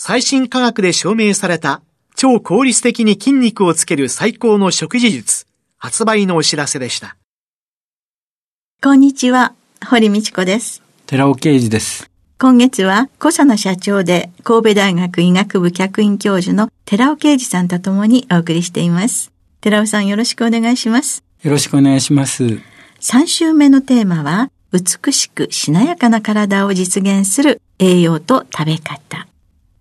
最新科学で証明された超効率的に筋肉をつける最高の食事術、発売のお知らせでした。こんにちは、堀道子です。寺尾啓治です。今月は、小佐奈社長で神戸大学医学部客員教授の寺尾啓治さんと共にお送りしています。寺尾さんよろしくお願いします。よろしくお願いします。3週目のテーマは、美しくしなやかな体を実現する栄養と食べ方。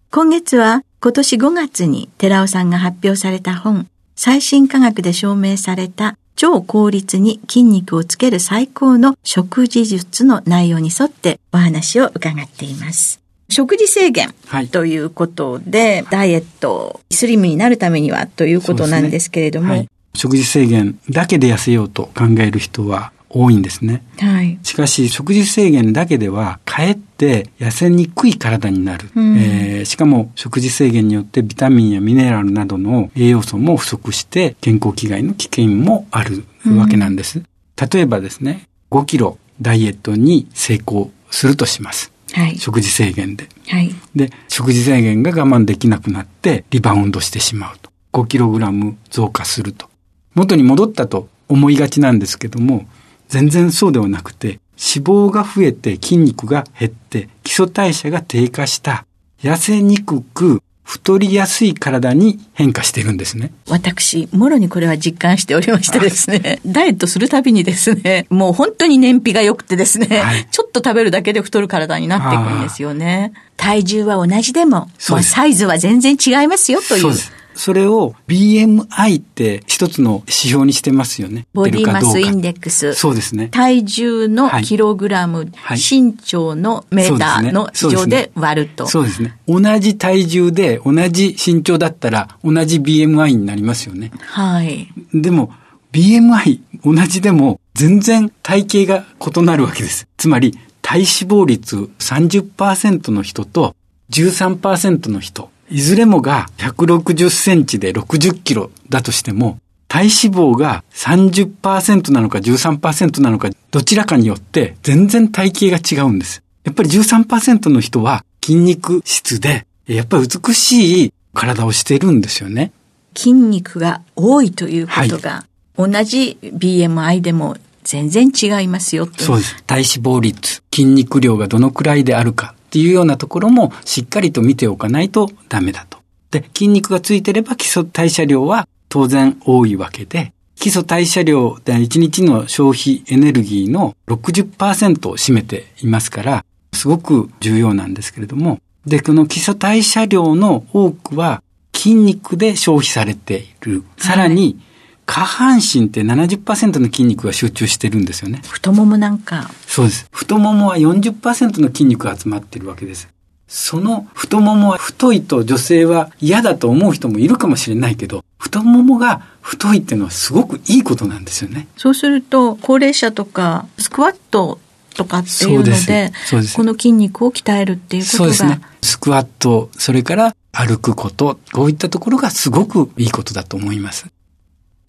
今月は今年5月に寺尾さんが発表された本、最新科学で証明された超効率に筋肉をつける最高の食事術の内容に沿ってお話を伺っています。食事制限ということで、はい、ダイエット、スリムになるためにはということなんですけれども、ね。はい、食事制限だけで痩せようと考える人は多いんですね。はい。しかし、食事制限だけでは、かえって痩せにくい体になる。うん、えー、しかも、食事制限によってビタミンやミネラルなどの栄養素も不足して、健康危害の危険もあるわけなんです。うん、例えばですね、5キロダイエットに成功するとします。はい、食事制限で。はい、で、食事制限が我慢できなくなってリバウンドしてしまうと。5キログラム増加すると。元に戻ったと思いがちなんですけども、全然そうではなくて、脂肪が増えて筋肉が減って基礎代謝が低下した、痩せにくく太りやすい体に変化しているんですね。私、もろにこれは実感しておりましてですね、ダイエットするたびにですね、もう本当に燃費が良くてですね、はい、ちょっと食べるだけで太る体になっていくんですよね。体重は同じでも、もうサイズは全然違いますよという。そうです。それを BMI って一つの指標にしてますよね。ボディマスインデックス。そうですね。体重のキログラム、はい、身長のメーターの上で割ると。そうですね。同じ体重で同じ身長だったら同じ BMI になりますよね。はい。でも BMI 同じでも全然体型が異なるわけです。つまり体脂肪率30%の人と13%の人。いずれもが160センチで60キロだとしても、体脂肪が30%なのか13%なのか、どちらかによって全然体型が違うんです。やっぱり13%の人は筋肉質で、やっぱり美しい体をしているんですよね。筋肉が多いということが、はい、同じ BMI でも全然違いますよそうです。体脂肪率、筋肉量がどのくらいであるかっていうようなところもしっかりと見ておかないとダメだと。で、筋肉がついてれば基礎代謝量は当然多いわけで、基礎代謝量で1日の消費エネルギーの60%を占めていますから、すごく重要なんですけれども、で、この基礎代謝量の多くは筋肉で消費されている。さらに、下半身って70%の筋肉が集中してるんですよね。太ももなんか。そうです。太ももは40%の筋肉が集まってるわけです。その太ももは太いと女性は嫌だと思う人もいるかもしれないけど、太ももが太いっていうのはすごくいいことなんですよね。そうすると、高齢者とか、スクワットとかっていうので、この筋肉を鍛えるっていうことが。そうですね。スクワット、それから歩くこと、こういったところがすごくいいことだと思います。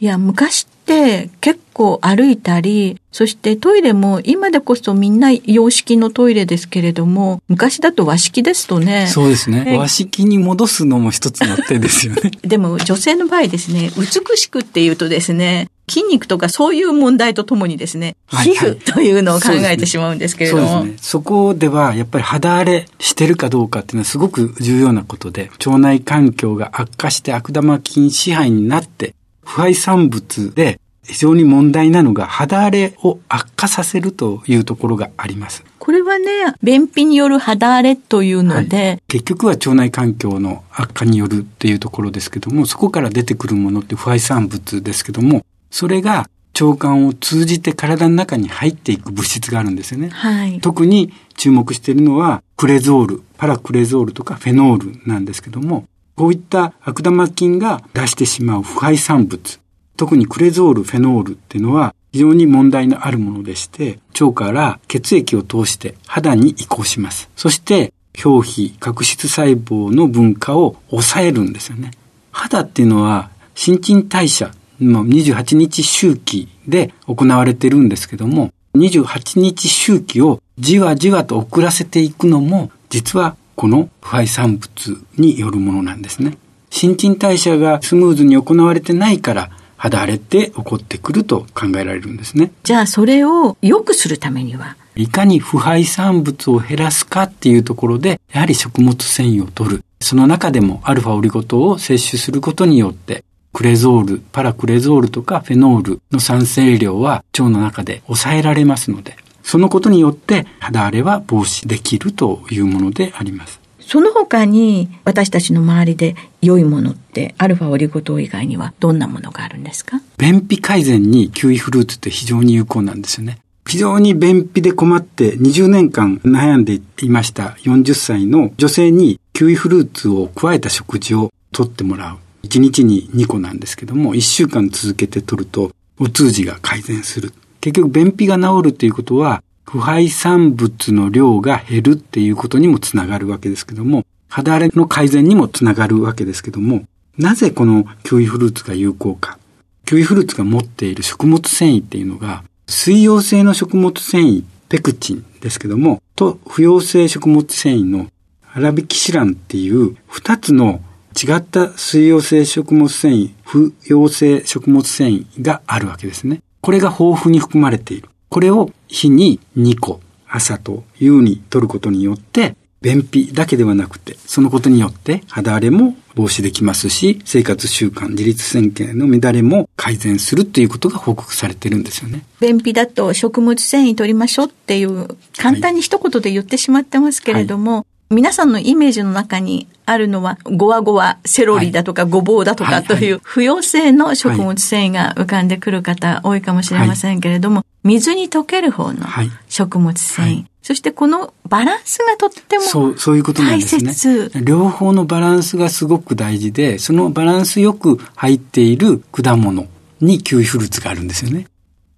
いや、昔って結構歩いたり、そしてトイレも今でこそみんな洋式のトイレですけれども、昔だと和式ですとね。そうですね。和式に戻すのも一つの手ですよね。でも女性の場合ですね、美しくっていうとですね、筋肉とかそういう問題とともにですね、皮膚というのを考えてしまうんですけれども。そうですね。そこではやっぱり肌荒れしてるかどうかっていうのはすごく重要なことで、腸内環境が悪化して悪玉菌支配になって、腐敗産物で非常に問題なのが肌荒れを悪化させるというところがあります。これはね、便秘による肌荒れというので、はい、結局は腸内環境の悪化によるっていうところですけども、そこから出てくるものって腐敗産物ですけども、それが腸管を通じて体の中に入っていく物質があるんですよね。はい、特に注目しているのはクレゾール、パラクレゾールとかフェノールなんですけども、こういった悪玉菌が出してしまう腐敗産物、特にクレゾール、フェノールっていうのは非常に問題のあるものでして、腸から血液を通して肌に移行します。そして、表皮、角質細胞の分化を抑えるんですよね。肌っていうのは新陳代謝の28日周期で行われてるんですけども、28日周期をじわじわと遅らせていくのも、実はこの腐敗産物によるものなんですね。新陳代謝がスムーズに行われてないから肌荒れって起こってくると考えられるんですね。じゃあそれを良くするためには？いかに腐敗産物を減らすかっていうところで、やはり食物繊維を取る。その中でもアルファオリゴ糖を摂取することによって、クレゾール、パラクレゾールとかフェノールの酸性量は腸の中で抑えられますので、そのことによって肌荒れは防止できるというものであります。その他に私たちの周りで良いものってアルファオリゴ糖以外にはどんなものがあるんですか？便秘改善にキウイフルーツって非常に有効なんですよね。非常に便秘で困って20年間悩んでいました40歳の女性にキウイフルーツを加えた食事をとってもらう。1日に2個なんですけども、1週間続けて取ると、お通じが改善する。結局、便秘が治るっていうことは、腐敗産物の量が減るっていうことにもつながるわけですけども、肌荒れの改善にもつながるわけですけども、なぜこのキウイフルーツが有効か。キウイフルーツが持っている食物繊維っていうのが、水溶性の食物繊維、ペクチンですけども、と不溶性食物繊維のアラビキシランっていう二つの違った水溶性食物繊維、不溶性食物繊維があるわけですね。これが豊富に含まれている。これを日に2個、朝と夕に取ることによって、便秘だけではなくて、そのことによって肌荒れも防止できますし、生活習慣、自律神経の乱れも改善するっていうことが報告されてるんですよね。便秘だと食物繊維取りましょうっていう、簡単に一言で言ってしまってますけれども、はい皆さんのイメージの中にあるのは、ゴワゴワ、セロリだとか、ごぼうだとかという、不溶性の食物繊維が浮かんでくる方多いかもしれませんけれども、水に溶ける方の食物繊維。そしてこのバランスがとってもそう、そういうことなんですね。両方のバランスがすごく大事で、そのバランスよく入っている果物にキウイフルーツがあるんですよね。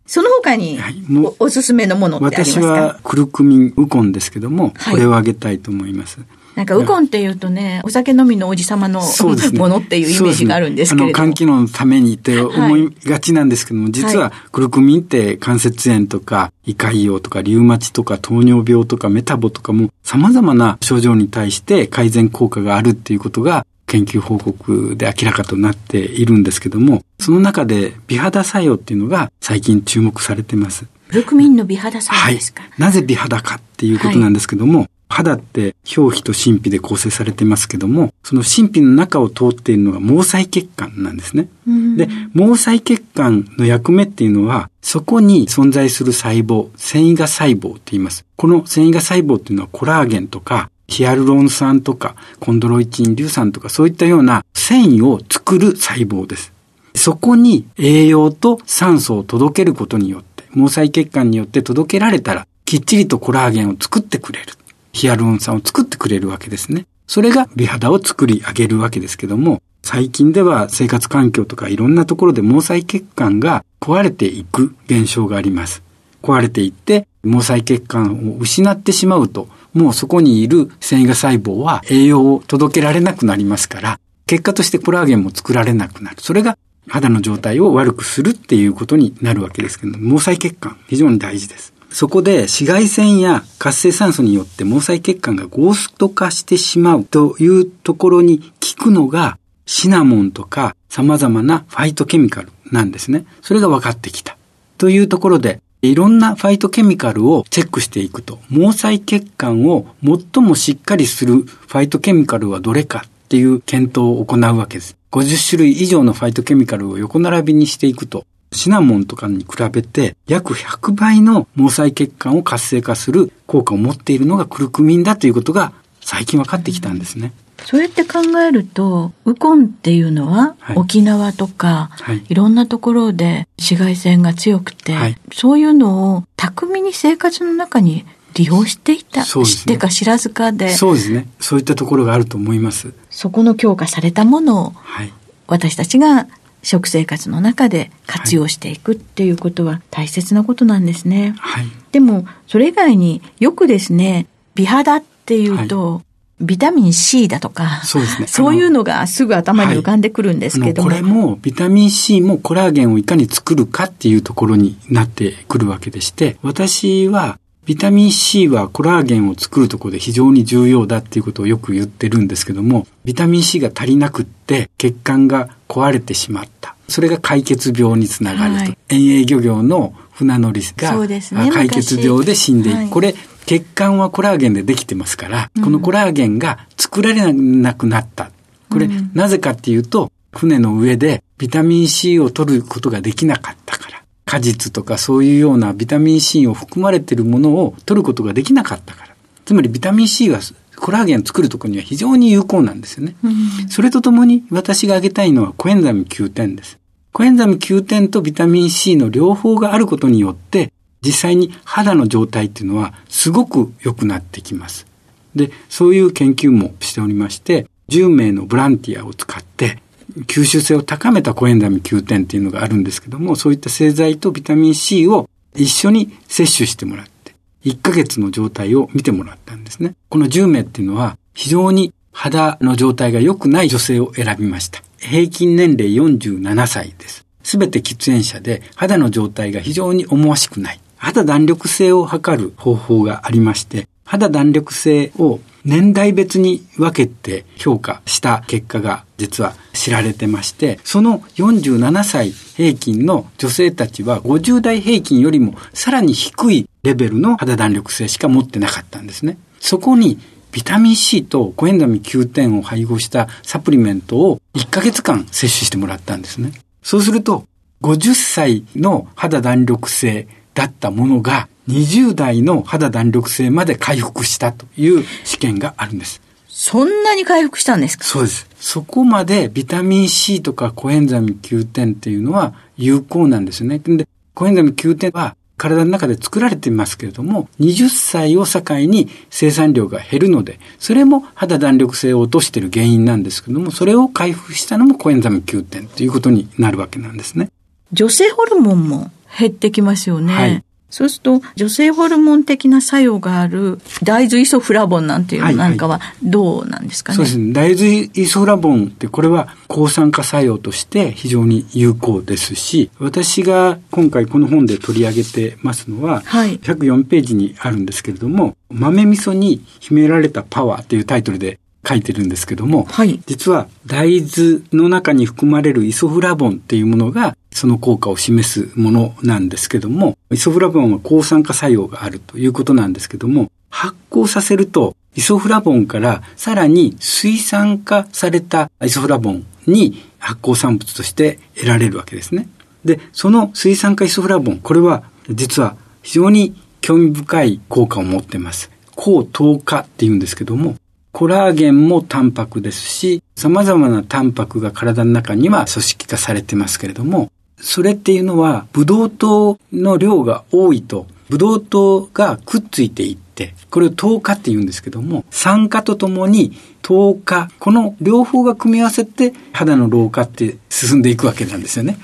その他に、はい、おおすすめのものってありますか？私はクルクミンウコンですけども、これをあげたいと思います。なんかウコンっていうとね、お酒飲みのおじ様の、ね、ものっていうイメージがあるんですけれども。ね、あの、肝機能のためにって思いがちなんですけども、はい、実はクルクミンって関節炎とか、胃潰瘍とか、リウマチとか、糖尿病とか、メタボとかも、様々な症状に対して改善効果があるっていうことが、研究報告で明らかとなっているんですけども、その中で美肌作用っていうのが最近注目されてます。ブルクミンの美肌作用ですか、はい、なぜ美肌かっていうことなんですけども、はい、肌って表皮と真皮で構成されてますけども、その真皮の中を通っているのが毛細血管なんですね。で、毛細血管の役目っていうのは、そこに存在する細胞、繊維が細胞って言います。この繊維が細胞っていうのはコラーゲンとかヒアルロン酸とか、コンドロイチン硫酸とか、そういったような繊維を作る細胞です。そこに栄養と酸素を届けることによって、毛細血管によって届けられたら、きっちりとコラーゲンを作ってくれる。ヒアルロン酸を作ってくれるわけですね。それが美肌を作り上げるわけですけども、最近では生活環境とかいろんなところで毛細血管が壊れていく現象があります。壊れていって、毛細血管を失ってしまうと、もうそこにいる繊維が細胞は栄養を届けられなくなりますから、結果としてコラーゲンも作られなくなる。それが肌の状態を悪くするっていうことになるわけですけど毛細血管非常に大事です。そこで紫外線や活性酸素によって毛細血管がゴースト化してしまうというところに効くのがシナモンとか様々なファイトケミカルなんですね。それが分かってきた。というところで、いろんなファイトケミカルをチェックしていくと、毛細血管を最もしっかりするファイトケミカルはどれかっていう検討を行うわけです。50種類以上のファイトケミカルを横並びにしていくと、シナモンとかに比べて約100倍の毛細血管を活性化する効果を持っているのがクルクミンだということが最近分かってきたんですね。そうやって考えると、ウコンっていうのは、沖縄とか、はい、いろんなところで紫外線が強くて、はい、そういうのを巧みに生活の中に利用していた。ね、知ってか知らずかで。そうですね。そういったところがあると思います。そこの強化されたものを、はい、私たちが食生活の中で活用していくっていうことは大切なことなんですね。はい、でも、それ以外によくですね、美肌っていうと、はいビタミン C だとか、そうですね。そういうのがすぐ頭に浮かんでくるんですけども、はい、これもビタミン C もコラーゲンをいかに作るかっていうところになってくるわけでして、私はビタミン C はコラーゲンを作るところで非常に重要だっていうことをよく言ってるんですけども、ビタミン C が足りなくって血管が壊れてしまった。それが解決病につながると。はい、遠泳漁業の船乗りが、ね、解決病で死んでいく。はい、これ、血管はコラーゲンでできてますから、このコラーゲンが作られなくなった。これ、うん、なぜかっていうと、船の上でビタミン C を取ることができなかったから。果実とかそういうようなビタミン C を含まれているものを取ることができなかったから。つまりビタミン C はコラーゲンを作るところには非常に有効なんですよね。うん、それとともに私が挙げたいのはコエンザミ Q10 です。コエンザミ Q10 とビタミン C の両方があることによって、実際に肌の状態っていうのはすごく良くなってきます。で、そういう研究もしておりまして、10名のボランティアを使って、吸収性を高めたコエンザミ Q10 っていうのがあるんですけども、そういった製剤とビタミン C を一緒に摂取してもらって、1ヶ月の状態を見てもらったんですね。この10名っていうのは、非常に肌の状態が良くない女性を選びました。平均年齢47歳です。すべて喫煙者で肌の状態が非常に思わしくない。肌弾力性を測る方法がありまして、肌弾力性を年代別に分けて評価した結果が実は知られてまして、その47歳平均の女性たちは50代平均よりもさらに低いレベルの肌弾力性しか持ってなかったんですね。そこにビタミン C とコエンザミ9点を配合したサプリメントを1ヶ月間摂取してもらったんですね。そうすると、50歳の肌弾力性だったものが20代の肌弾力性まで回復したという試験があるんです。そんなに回復したんですか？そうです。そこまでビタミン C とかコエンザミ Q10 っていうのは有効なんですね。で、コエンザミ Q10 は体の中で作られていますけれども、20歳を境に生産量が減るので、それも肌弾力性を落としている原因なんですけども、それを回復したのもコエンザミ Q10 ということになるわけなんですね。女性ホルモンも減ってきますよね。はい。そうすると、女性ホルモン的な作用がある大豆イソフラボンなんていうのなんかはどうなんですかね、はいはい、そうですね。大豆イソフラボンってこれは抗酸化作用として非常に有効ですし、私が今回この本で取り上げてますのは、はい、104ページにあるんですけれども、豆味噌に秘められたパワーっていうタイトルで書いてるんですけども、はい、実は大豆の中に含まれるイソフラボンっていうものがその効果を示すものなんですけども、イソフラボンは抗酸化作用があるということなんですけども、発酵させるとイソフラボンからさらに水酸化されたイソフラボンに発酵産物として得られるわけですね。で、その水酸化イソフラボン、これは実は非常に興味深い効果を持っています。抗糖化って言うんですけども、コラーゲンもタンパクですし、様々なタンパクが体の中には組織化されてますけれども、それっていうのは、ブドウ糖の量が多いと、ブドウ糖がくっついていって、これを糖化って言うんですけども、酸化とともに糖化、この両方が組み合わせて肌の老化って進んでいくわけなんですよね。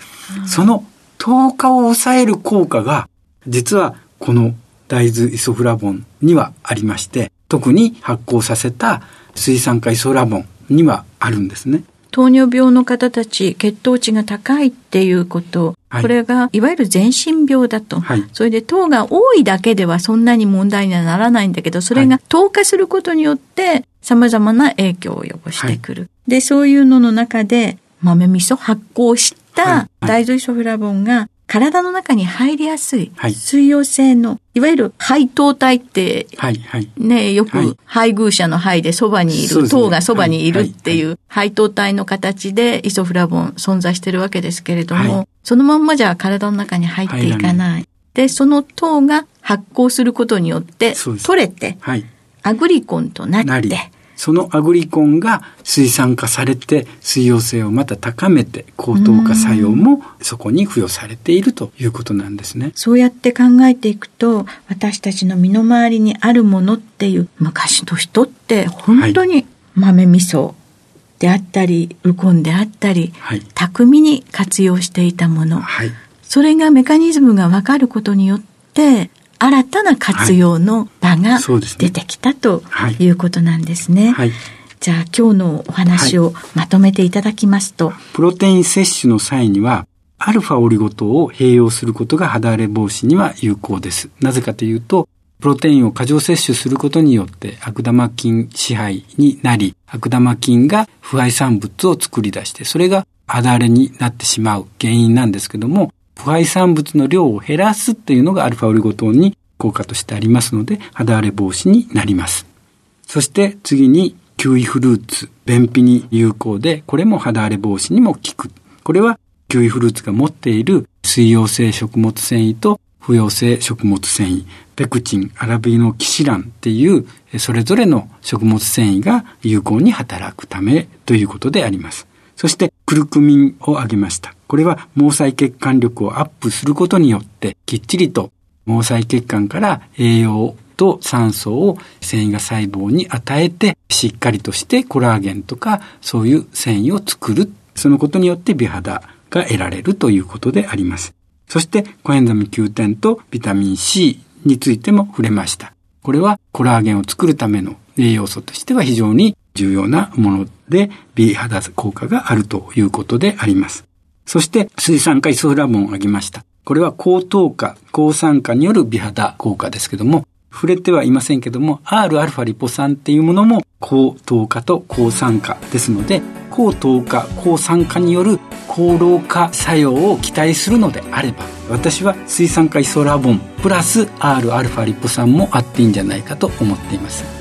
その糖化を抑える効果が、実はこの大豆イソフラボンにはありまして、特に発酵させた水酸化イソラボンにはあるんですね。糖尿病の方たち、血糖値が高いっていうこと、はい、これがいわゆる全身病だと、はい、それで糖が多いだけではそんなに問題にはならないんだけど、それが糖化することによって様々な影響を及ぼしてくる。はい、で、そういうのの中で豆味噌発酵した大豆イソフラボンが体の中に入りやすい、水溶性の、いわゆる肺糖体って、はいはい、ね、よく配偶者の肺でそばにいる、糖がそばにいるっていう肺糖体の形でイソフラボン存在してるわけですけれども、そのまんまじゃ体の中に入っていかない。で、その糖が発酵することによって取れて、アグリコンとなって、そのアグリコンが水酸化されて水溶性をまた高めて高糖化作用もそこに付与されているということなんですね。そうやって考えていくと私たちの身の回りにあるものっていう昔の人って本当に豆味噌であったりウコンであったり、はい、巧みに活用していたもの、はい、それがメカニズムがわかることによって新たな活用の場が出てきたとい。うことなんですね。はい、じゃあ今日のお話をまとめていただきますと、プロテイン摂取の際にはアルファオリゴ糖を併用することが肌荒れ防止には有効です。なぜかというと、プロテインを過剰摂取することによって悪玉菌支配になり、悪玉菌が不愛産物を作り出して、それが肌荒れになってしまう原因なんですけども、不配産物の量を減らすっていうのがアルファオリゴ糖に効果としてありますので、肌荒れ防止になります。そして次に、キウイフルーツ、便秘に有効で、これも肌荒れ防止にも効く。これは、キウイフルーツが持っている水溶性食物繊維と不溶性食物繊維、ペクチン、アラビノキシランっていう、それぞれの食物繊維が有効に働くためということであります。そして、クルクミンを挙げました。これは毛細血管力をアップすることによって、きっちりと毛細血管から栄養と酸素を繊維が細胞に与えて、しっかりとしてコラーゲンとかそういう繊維を作る。そのことによって美肌が得られるということであります。そして、コエンザミ Q10 とビタミン C についても触れました。これはコラーゲンを作るための栄養素としては非常に重要なもので、美肌効果があるということであります。そして、水酸化イソフラボンを挙げました。これは高糖化、高酸化による美肌効果ですけども、触れてはいませんけども、Rα リポ酸っていうものも高糖化と高酸化ですので、高糖化、高酸化による高老化作用を期待するのであれば、私は水酸化イソラボンプラス Rα リポ酸もあっていいんじゃないかと思っています。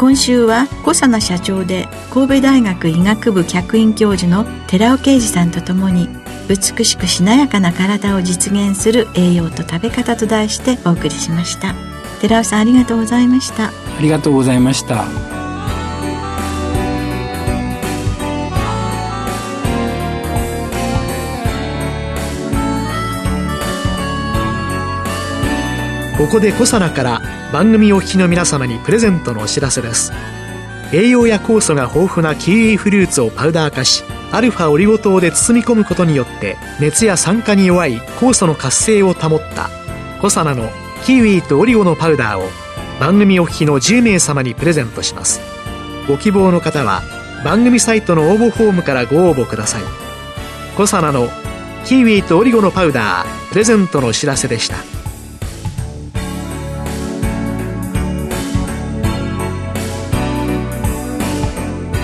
今週は小佐奈社長で神戸大学医学部客員教授の寺尾啓二さんとともに美しくしなやかな体を実現する栄養と食べ方と題してお送りしました。寺尾さんありがとうございました。ありがとうございました。ここで小佐奈から番組お聞きの皆様にプレゼントのお知らせです。栄養や酵素が豊富なキウイフルーツをパウダー化しアルファオリゴ糖で包み込むことによって熱や酸化に弱い酵素の活性を保ったコサナのキウイとオリゴのパウダーを番組お聞きの10名様にプレゼントします。ご希望の方は番組サイトの応募フォームからご応募ください。コサナのキウイとオリゴのパウダープレゼントのお知らせでした。